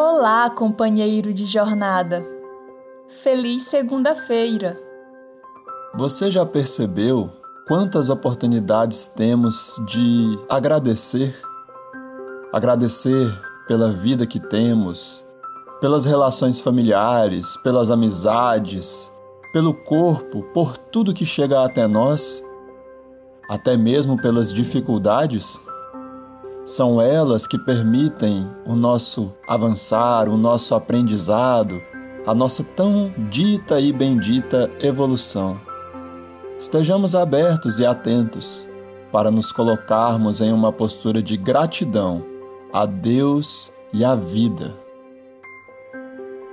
Olá, companheiro de jornada. Feliz segunda-feira. Você já percebeu quantas oportunidades temos de agradecer? Agradecer pela vida que temos, pelas relações familiares, pelas amizades, pelo corpo, por tudo que chega até nós, até mesmo pelas dificuldades? São elas que permitem o nosso avançar, o nosso aprendizado, a nossa tão dita e bendita evolução. Estejamos abertos e atentos para nos colocarmos em uma postura de gratidão a Deus e à vida.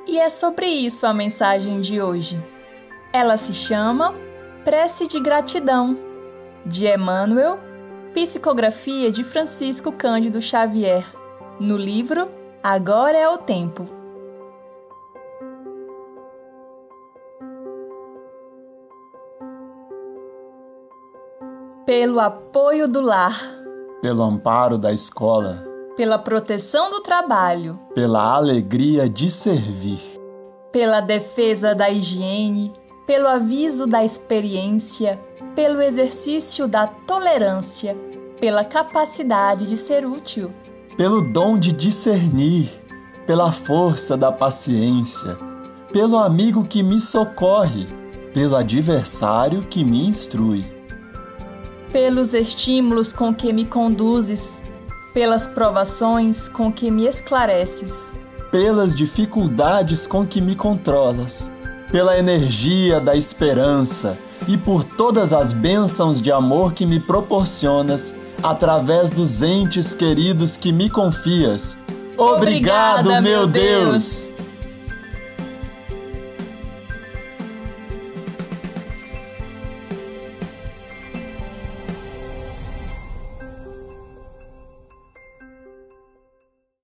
E é sobre isso a mensagem de hoje. Ela se chama Prece de Gratidão, de Emmanuel Psicografia de Francisco Cândido Xavier, no livro Agora é o Tempo. Pelo apoio do lar, pelo amparo da escola, pela proteção do trabalho, pela alegria de servir, pela defesa da higiene, pelo aviso da experiência, pelo exercício da tolerância, pela capacidade de ser útil, pelo dom de discernir, pela força da paciência, pelo amigo que me socorre, pelo adversário que me instrui, pelos estímulos com que me conduzes, pelas provações com que me esclareces, pelas dificuldades com que me controlas, pela energia da esperança e por todas as bênçãos de amor que me proporcionas através dos entes queridos que me confias. Obrigado, Obrigada, meu Deus. Deus.